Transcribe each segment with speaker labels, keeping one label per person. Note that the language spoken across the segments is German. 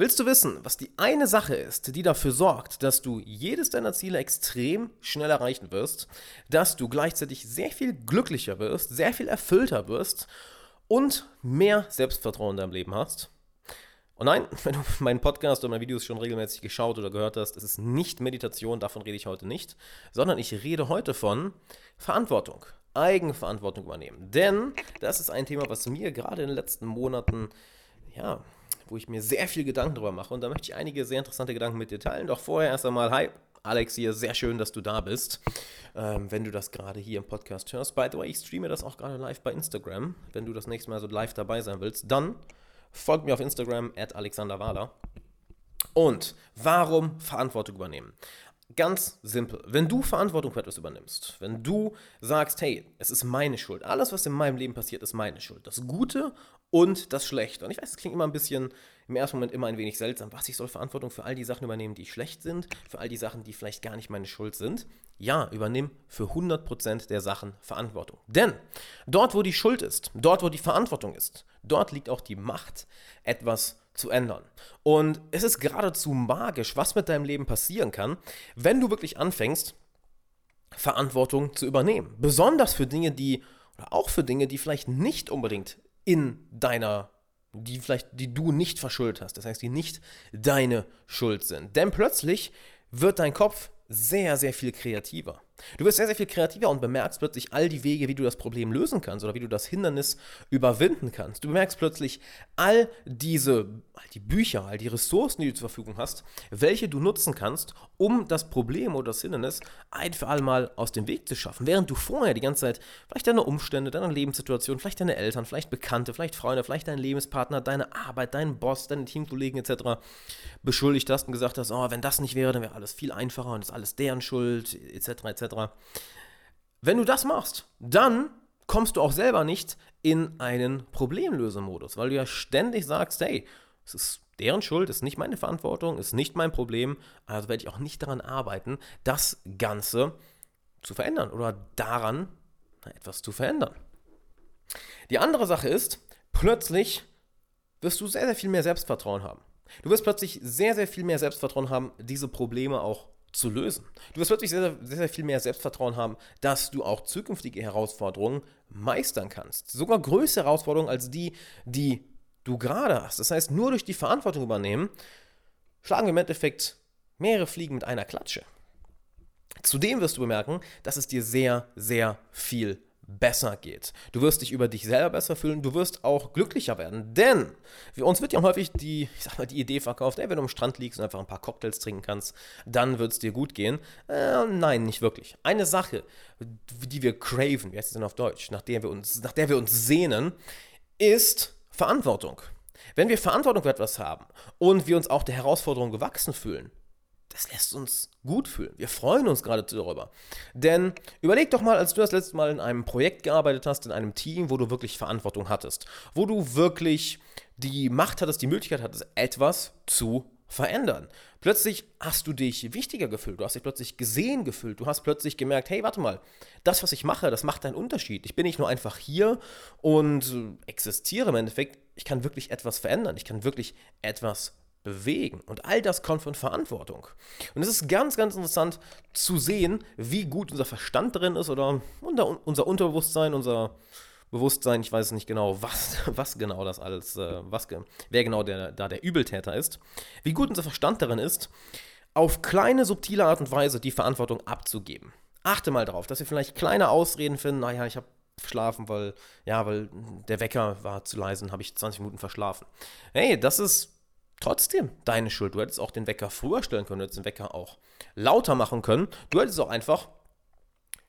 Speaker 1: Willst du wissen, was die eine Sache ist, die dafür sorgt, dass du jedes deiner Ziele extrem schnell erreichen wirst, dass du gleichzeitig sehr viel glücklicher wirst, sehr viel erfüllter wirst und mehr Selbstvertrauen in deinem Leben hast? Und nein, wenn du meinen Podcast oder meine Videos schon regelmäßig geschaut oder gehört hast, es ist nicht Meditation, davon rede ich heute nicht, sondern ich rede heute von Verantwortung, Eigenverantwortung übernehmen. Denn das ist ein Thema, was mir gerade in den letzten Monaten, ja, wo ich mir sehr viel Gedanken darüber mache. Und da möchte ich einige sehr interessante Gedanken mit dir teilen. Doch vorher erst einmal, hi, Alex hier, sehr schön, dass du da bist. Ähm, wenn du das gerade hier im Podcast hörst. By the way, ich streame das auch gerade live bei Instagram. Wenn du das nächste Mal so live dabei sein willst, dann folg mir auf Instagram at alexanderwahler. Und warum Verantwortung übernehmen? Ganz simpel. Wenn du Verantwortung für etwas übernimmst, wenn du sagst, hey, es ist meine Schuld, alles, was in meinem Leben passiert, ist meine Schuld. Das Gute und das Schlechte. Und ich weiß, es klingt immer ein bisschen, im ersten Moment immer ein wenig seltsam. Was, ich soll Verantwortung für all die Sachen übernehmen, die schlecht sind, für all die Sachen, die vielleicht gar nicht meine Schuld sind. Ja, übernimm für 100% der Sachen Verantwortung. Denn dort, wo die Schuld ist, dort, wo die Verantwortung ist, dort liegt auch die Macht, etwas zu ändern. Und es ist geradezu magisch, was mit deinem Leben passieren kann, wenn du wirklich anfängst, Verantwortung zu übernehmen. Besonders für Dinge, die, oder auch für Dinge, die vielleicht nicht unbedingt in deiner, die vielleicht, die du nicht verschuldet hast. Das heißt, die nicht deine Schuld sind. Denn plötzlich wird dein Kopf sehr, sehr viel kreativer. Du wirst sehr, sehr viel kreativer und bemerkst plötzlich all die Wege, wie du das Problem lösen kannst oder wie du das Hindernis überwinden kannst. Du bemerkst plötzlich all diese, all die Bücher, all die Ressourcen, die du zur Verfügung hast, welche du nutzen kannst, um das Problem oder das Hindernis ein für alle Mal aus dem Weg zu schaffen. Während du vorher die ganze Zeit vielleicht deine Umstände, deine Lebenssituation, vielleicht deine Eltern, vielleicht Bekannte, vielleicht Freunde, vielleicht deinen Lebenspartner, deine Arbeit, deinen Boss, deine Teamkollegen etc. beschuldigt hast und gesagt hast, oh, wenn das nicht wäre, dann wäre alles viel einfacher und ist alles deren Schuld etc. etc. Wenn du das machst, dann kommst du auch selber nicht in einen Problemlösemodus, weil du ja ständig sagst, hey, es ist deren Schuld, ist nicht meine Verantwortung, ist nicht mein Problem, also werde ich auch nicht daran arbeiten, das Ganze zu verändern oder daran etwas zu verändern. Die andere Sache ist, plötzlich wirst du sehr, sehr viel mehr Selbstvertrauen haben. Du wirst plötzlich sehr, sehr viel mehr Selbstvertrauen haben, diese Probleme auch zu lösen. Du wirst plötzlich sehr, sehr, sehr viel mehr Selbstvertrauen haben, dass du auch zukünftige Herausforderungen meistern kannst. Sogar größere Herausforderungen als die, die du gerade hast. Das heißt, nur durch die Verantwortung übernehmen, schlagen wir im Endeffekt mehrere Fliegen mit einer Klatsche. Zudem wirst du bemerken, dass es dir sehr, sehr viel besser geht. Du wirst dich über dich selber besser fühlen, du wirst auch glücklicher werden, denn für uns wird ja häufig die, ich sag mal, die Idee verkauft, ey, wenn du am Strand liegst und einfach ein paar Cocktails trinken kannst, dann wird es dir gut gehen. Äh, nein, nicht wirklich. Eine Sache, die wir craven, wie heißt es denn auf Deutsch, nach der wir uns, nach der wir uns sehnen, ist Verantwortung. Wenn wir Verantwortung für etwas haben und wir uns auch der Herausforderung gewachsen fühlen, das lässt uns gut fühlen. Wir freuen uns gerade darüber. Denn überleg doch mal, als du das letzte Mal in einem Projekt gearbeitet hast, in einem Team, wo du wirklich Verantwortung hattest, wo du wirklich die Macht hattest, die Möglichkeit hattest, etwas zu verändern. Plötzlich hast du dich wichtiger gefühlt, du hast dich plötzlich gesehen gefühlt, du hast plötzlich gemerkt, hey, warte mal, das, was ich mache, das macht einen Unterschied. Ich bin nicht nur einfach hier und existiere im Endeffekt, ich kann wirklich etwas verändern, ich kann wirklich etwas bewegen. Und all das kommt von Verantwortung. Und es ist ganz, ganz interessant zu sehen, wie gut unser Verstand drin ist oder unser Unterbewusstsein, unser Bewusstsein, ich weiß nicht genau, was, was genau das alles, äh, was, wer genau der, da der Übeltäter ist, wie gut unser Verstand darin ist, auf kleine, subtile Art und Weise die Verantwortung abzugeben. Achte mal darauf, dass wir vielleicht kleine Ausreden finden, naja, ich habe verschlafen, weil, ja, weil der Wecker war zu leise und habe ich 20 Minuten verschlafen. Hey, das ist trotzdem deine Schuld. Du hättest auch den Wecker früher stellen können, du hättest den Wecker auch lauter machen können. Du hättest auch einfach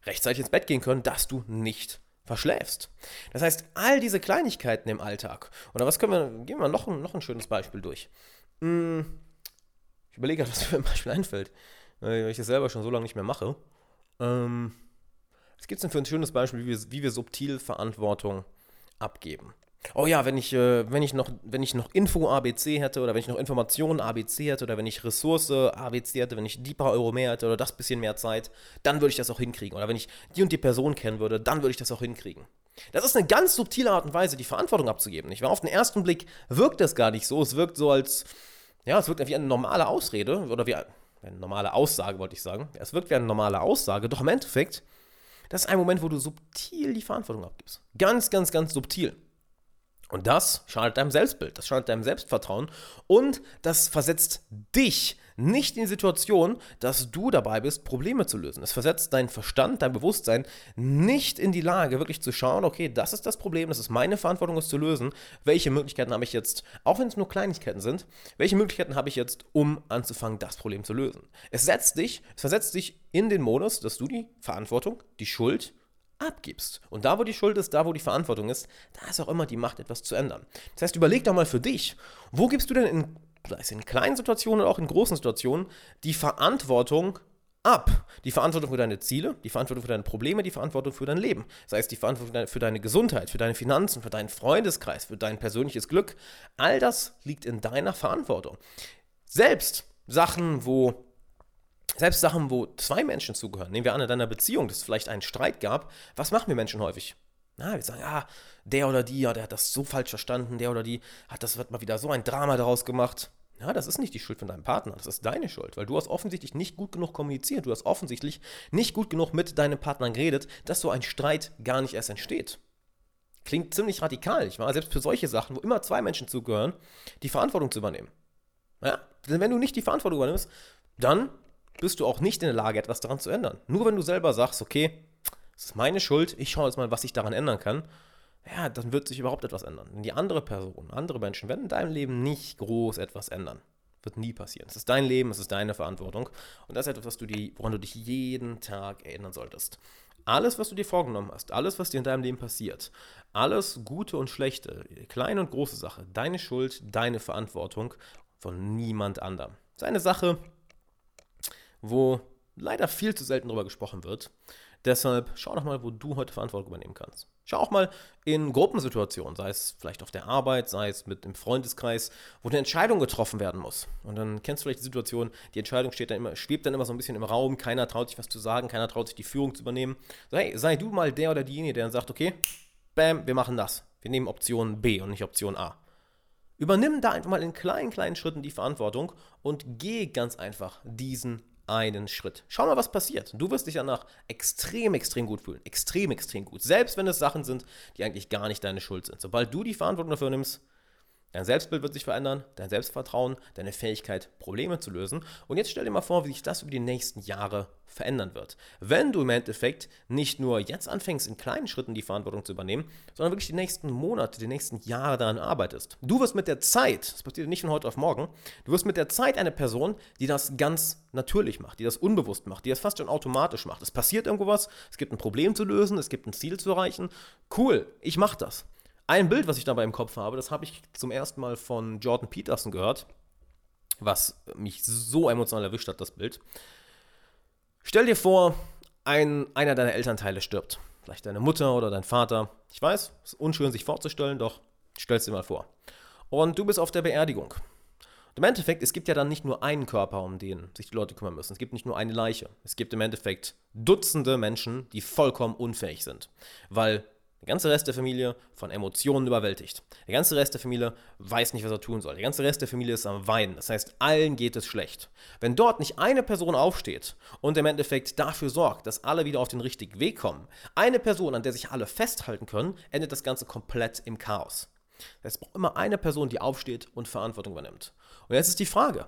Speaker 1: rechtzeitig ins Bett gehen können, dass du nicht verschläfst. Das heißt, all diese Kleinigkeiten im Alltag, oder was können wir, gehen wir noch ein, noch ein schönes Beispiel durch. Hm, ich überlege gerade, was mir ein Beispiel einfällt, weil ich das selber schon so lange nicht mehr mache. Ähm, was gibt es denn für ein schönes Beispiel, wie wir, wie wir subtil Verantwortung abgeben? Oh ja, wenn ich, äh, wenn ich noch, wenn ich noch Info ABC hätte oder wenn ich noch Informationen ABC hätte oder wenn ich Ressource ABC hätte, wenn ich die paar Euro mehr hätte oder das bisschen mehr Zeit, dann würde ich das auch hinkriegen. Oder wenn ich die und die Person kennen würde, dann würde ich das auch hinkriegen. Das ist eine ganz subtile Art und Weise, die Verantwortung abzugeben. Nicht wahr? Auf den ersten Blick wirkt das gar nicht so. Es wirkt so, als Ja, es wirkt wie eine normale Ausrede oder wie eine normale Aussage, wollte ich sagen. Es wirkt wie eine normale Aussage, doch im Endeffekt, das ist ein Moment, wo du subtil die Verantwortung abgibst. Ganz, ganz, ganz subtil. Und das schadet deinem Selbstbild, das schadet deinem Selbstvertrauen und das versetzt dich nicht in die Situation, dass du dabei bist, Probleme zu lösen. Es versetzt deinen Verstand, dein Bewusstsein nicht in die Lage, wirklich zu schauen, okay, das ist das Problem, das ist meine Verantwortung, es zu lösen. Welche Möglichkeiten habe ich jetzt, auch wenn es nur Kleinigkeiten sind, welche Möglichkeiten habe ich jetzt, um anzufangen, das Problem zu lösen? Es setzt dich, es versetzt dich in den Modus, dass du die Verantwortung, die Schuld abgibst. Und da, wo die Schuld ist, da, wo die Verantwortung ist, da ist auch immer die Macht, etwas zu ändern. Das heißt, überleg doch mal für dich, wo gibst du denn in, in kleinen Situationen oder auch in großen Situationen, die Verantwortung ab. Die Verantwortung für deine Ziele, die Verantwortung für deine Probleme, die Verantwortung für dein Leben. Sei es die Verantwortung für deine Gesundheit, für deine Finanzen, für deinen Freundeskreis, für dein persönliches Glück. All das liegt in deiner Verantwortung. Selbst Sachen, wo selbst Sachen, wo zwei Menschen zugehören, nehmen wir an in deiner Beziehung, dass es vielleicht einen Streit gab, was machen wir Menschen häufig? Na, wir sagen, ja, der oder die, ja, der hat das so falsch verstanden, der oder die hat das wird mal wieder so ein Drama daraus gemacht. Ja, das ist nicht die Schuld von deinem Partner, das ist deine Schuld, weil du hast offensichtlich nicht gut genug kommuniziert, du hast offensichtlich nicht gut genug mit deinem Partner geredet, dass so ein Streit gar nicht erst entsteht. Klingt ziemlich radikal, nicht wahr? Selbst für solche Sachen, wo immer zwei Menschen zugehören, die Verantwortung zu übernehmen. Ja? Denn wenn du nicht die Verantwortung übernimmst, dann bist du auch nicht in der Lage, etwas daran zu ändern. Nur wenn du selber sagst, okay, es ist meine Schuld, ich schaue jetzt mal, was ich daran ändern kann, ja, dann wird sich überhaupt etwas ändern. Denn die andere Person, andere Menschen werden in deinem Leben nicht groß etwas ändern. Wird nie passieren. Es ist dein Leben, es ist deine Verantwortung. Und das ist etwas, was du die, woran du dich jeden Tag erinnern solltest. Alles, was du dir vorgenommen hast, alles, was dir in deinem Leben passiert, alles Gute und Schlechte, kleine und große Sache, deine Schuld, deine Verantwortung von niemand anderem. Das ist eine Sache, wo leider viel zu selten darüber gesprochen wird. Deshalb schau doch mal, wo du heute Verantwortung übernehmen kannst. Schau auch mal in Gruppensituationen, sei es vielleicht auf der Arbeit, sei es mit dem Freundeskreis, wo eine Entscheidung getroffen werden muss. Und dann kennst du vielleicht die Situation, die Entscheidung steht dann immer, schwebt dann immer so ein bisschen im Raum, keiner traut sich was zu sagen, keiner traut sich die Führung zu übernehmen. So, hey, sei du mal der oder diejenige, der dann sagt, okay, bam, wir machen das. Wir nehmen Option B und nicht Option A. Übernimm da einfach mal in kleinen, kleinen Schritten die Verantwortung und geh ganz einfach diesen einen Schritt. Schau mal, was passiert. Du wirst dich danach extrem, extrem gut fühlen. Extrem, extrem gut. Selbst wenn es Sachen sind, die eigentlich gar nicht deine Schuld sind. Sobald du die Verantwortung dafür nimmst, Dein Selbstbild wird sich verändern, dein Selbstvertrauen, deine Fähigkeit, Probleme zu lösen. Und jetzt stell dir mal vor, wie sich das über die nächsten Jahre verändern wird. Wenn du im Endeffekt nicht nur jetzt anfängst, in kleinen Schritten die Verantwortung zu übernehmen, sondern wirklich die nächsten Monate, die nächsten Jahre daran arbeitest. Du wirst mit der Zeit, das passiert nicht von heute auf morgen, du wirst mit der Zeit eine Person, die das ganz natürlich macht, die das unbewusst macht, die das fast schon automatisch macht. Es passiert irgendwo was, es gibt ein Problem zu lösen, es gibt ein Ziel zu erreichen. Cool, ich mache das. Ein Bild, was ich dabei im Kopf habe, das habe ich zum ersten Mal von Jordan Peterson gehört, was mich so emotional erwischt hat, das Bild. Stell dir vor, ein, einer deiner Elternteile stirbt. Vielleicht deine Mutter oder dein Vater. Ich weiß, es ist unschön sich vorzustellen, doch stell es dir mal vor. Und du bist auf der Beerdigung. Und Im Endeffekt, es gibt ja dann nicht nur einen Körper, um den sich die Leute kümmern müssen. Es gibt nicht nur eine Leiche. Es gibt im Endeffekt Dutzende Menschen, die vollkommen unfähig sind. Weil der ganze Rest der Familie von Emotionen überwältigt. Der ganze Rest der Familie weiß nicht, was er tun soll. Der ganze Rest der Familie ist am Weinen. Das heißt, allen geht es schlecht. Wenn dort nicht eine Person aufsteht und im Endeffekt dafür sorgt, dass alle wieder auf den richtigen Weg kommen, eine Person, an der sich alle festhalten können, endet das Ganze komplett im Chaos. Es braucht immer eine Person, die aufsteht und Verantwortung übernimmt. Und jetzt ist die Frage,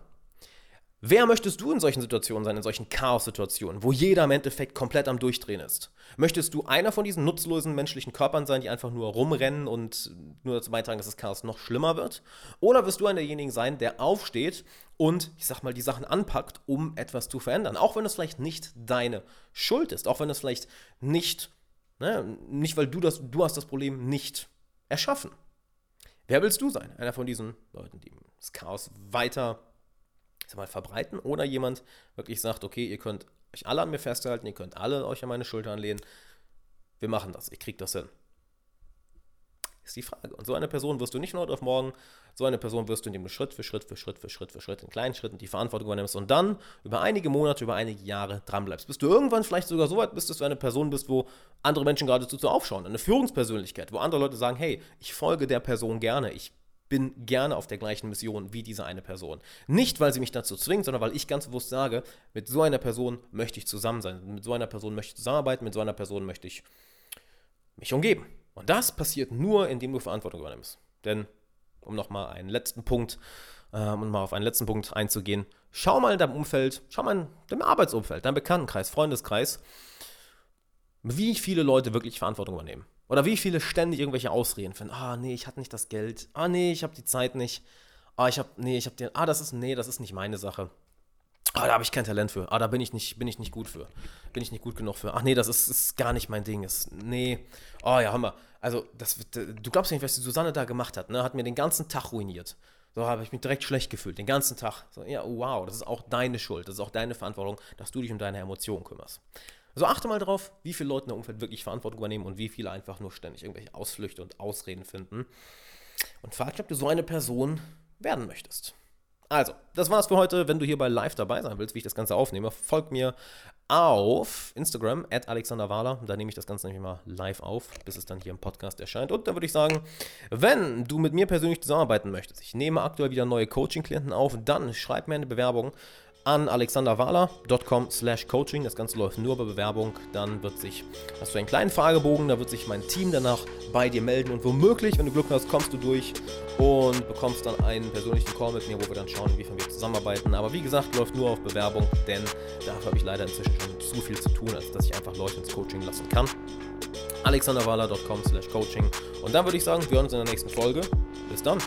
Speaker 1: Wer möchtest du in solchen Situationen sein, in solchen Chaos-Situationen, wo jeder im Endeffekt komplett am Durchdrehen ist? Möchtest du einer von diesen nutzlosen menschlichen Körpern sein, die einfach nur rumrennen und nur dazu beitragen, dass das Chaos noch schlimmer wird? Oder wirst du einer derjenigen sein, der aufsteht und, ich sag mal, die Sachen anpackt, um etwas zu verändern? Auch wenn es vielleicht nicht deine Schuld ist, auch wenn es vielleicht nicht, ne, nicht weil du das, du hast das Problem nicht erschaffen. Wer willst du sein? Einer von diesen Leuten, die das Chaos weiter sag mal, verbreiten oder jemand wirklich sagt, okay, ihr könnt euch alle an mir festhalten, ihr könnt alle euch an meine Schulter anlehnen. Wir machen das, ich krieg das hin. Ist die Frage. Und so eine Person wirst du nicht von heute auf morgen, so eine Person wirst du, indem du Schritt für Schritt für Schritt für Schritt für Schritt in kleinen Schritten die Verantwortung übernimmst und dann über einige Monate, über einige Jahre dranbleibst. Bis du irgendwann vielleicht sogar so weit bist, dass du eine Person bist, wo andere Menschen geradezu zu aufschauen. Eine Führungspersönlichkeit, wo andere Leute sagen, hey, ich folge der Person gerne, ich bin gerne auf der gleichen Mission wie diese eine Person. Nicht, weil sie mich dazu zwingt, sondern weil ich ganz bewusst sage, mit so einer Person möchte ich zusammen sein, mit so einer Person möchte ich zusammenarbeiten, mit so einer Person möchte ich mich umgeben. Und das passiert nur, indem du Verantwortung übernimmst. Denn, um nochmal einen letzten Punkt, ähm, um mal auf einen letzten Punkt einzugehen, schau mal in deinem Umfeld, schau mal in deinem Arbeitsumfeld, deinem Bekanntenkreis, Freundeskreis, wie viele Leute wirklich Verantwortung übernehmen. Oder wie viele ständig irgendwelche Ausreden finden. Ah, nee, ich hatte nicht das Geld. Ah, nee, ich habe die Zeit nicht. Ah, ich habe, nee, ich habe den, ah, das ist, nee, das ist nicht meine Sache. Ah, da habe ich kein Talent für. Ah, da bin ich nicht, bin ich nicht gut für. Bin ich nicht gut genug für. Ach nee, das ist, ist gar nicht mein Ding. Ist, nee. Oh ja, Hammer. Also, das, du glaubst nicht, was die Susanne da gemacht hat, ne? Hat mir den ganzen Tag ruiniert. So habe ich mich direkt schlecht gefühlt, den ganzen Tag. So, ja, wow, das ist auch deine Schuld. Das ist auch deine Verantwortung, dass du dich um deine Emotionen kümmerst. Also achte mal drauf, wie viele Leute in der Umfeld wirklich Verantwortung übernehmen und wie viele einfach nur ständig irgendwelche Ausflüchte und Ausreden finden. Und frag dich, ob du so eine Person werden möchtest. Also, das war's für heute. Wenn du hierbei live dabei sein willst, wie ich das Ganze aufnehme, folg mir auf Instagram, at alexanderwahler. Da nehme ich das Ganze nämlich mal live auf, bis es dann hier im Podcast erscheint. Und da würde ich sagen, wenn du mit mir persönlich zusammenarbeiten möchtest, ich nehme aktuell wieder neue Coaching-Klienten auf, dann schreib mir eine Bewerbung an alexanderwahler.com slash coaching. Das Ganze läuft nur bei Bewerbung. Dann wird sich, hast du einen kleinen Fragebogen, da wird sich mein Team danach bei dir melden und womöglich, wenn du Glück hast, kommst du durch und bekommst dann einen persönlichen Call mit mir, wo wir dann schauen, wie wir zusammenarbeiten. Aber wie gesagt, läuft nur auf Bewerbung, denn dafür habe ich leider inzwischen schon zu viel zu tun, als dass ich einfach Leute ins Coaching lassen kann. alexanderwahler.com slash coaching. Und dann würde ich sagen, wir hören uns in der nächsten Folge. Bis dann.